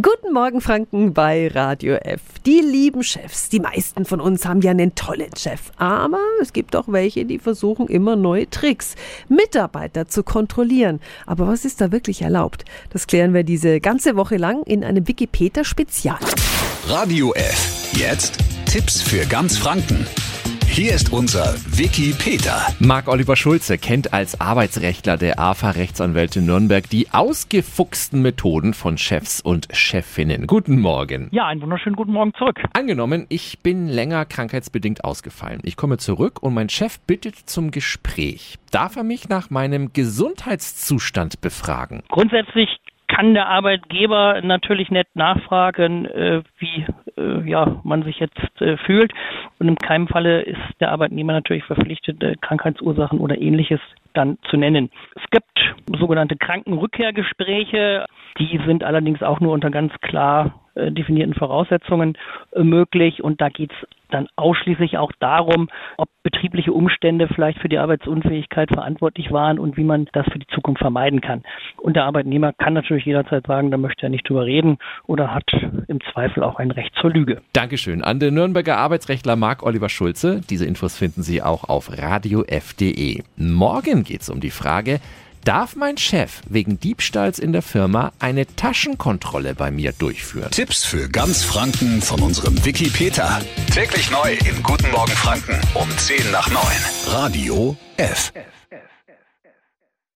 Guten Morgen, Franken bei Radio F. Die lieben Chefs, die meisten von uns haben ja einen tollen Chef. Aber es gibt auch welche, die versuchen immer neue Tricks, Mitarbeiter zu kontrollieren. Aber was ist da wirklich erlaubt? Das klären wir diese ganze Woche lang in einem Wikipedia-Spezial. Radio F. Jetzt Tipps für ganz Franken. Hier ist unser Wiki Peter. Marc-Oliver Schulze kennt als Arbeitsrechtler der AFA Rechtsanwälte Nürnberg die ausgefuchsten Methoden von Chefs und Chefinnen. Guten Morgen. Ja, einen wunderschönen guten Morgen zurück. Angenommen, ich bin länger krankheitsbedingt ausgefallen. Ich komme zurück und mein Chef bittet zum Gespräch. Darf er mich nach meinem Gesundheitszustand befragen? Grundsätzlich kann der Arbeitgeber natürlich nett nachfragen, äh, wie äh, ja, man sich jetzt äh, fühlt. Und in keinem Falle ist der Arbeitnehmer natürlich verpflichtet, Krankheitsursachen oder ähnliches dann zu nennen. Es gibt sogenannte Krankenrückkehrgespräche. Die sind allerdings auch nur unter ganz klar äh, definierten Voraussetzungen äh, möglich. Und da geht es dann ausschließlich auch darum, ob betriebliche Umstände vielleicht für die Arbeitsunfähigkeit verantwortlich waren und wie man das für die Zukunft vermeiden kann. Und der Arbeitnehmer kann natürlich jederzeit sagen, da möchte er nicht drüber reden oder hat im Zweifel auch ein Recht zur Lüge. Dankeschön an den Nürnberger Arbeitsrechtler Marc Oliver Schulze. Diese Infos finden Sie auch auf radiof.de. Morgen geht es um die Frage, Darf mein Chef wegen Diebstahls in der Firma eine Taschenkontrolle bei mir durchführen? Tipps für ganz Franken von unserem Wiki Peter. Täglich neu in Guten Morgen Franken um 10 nach 9. Radio F. F.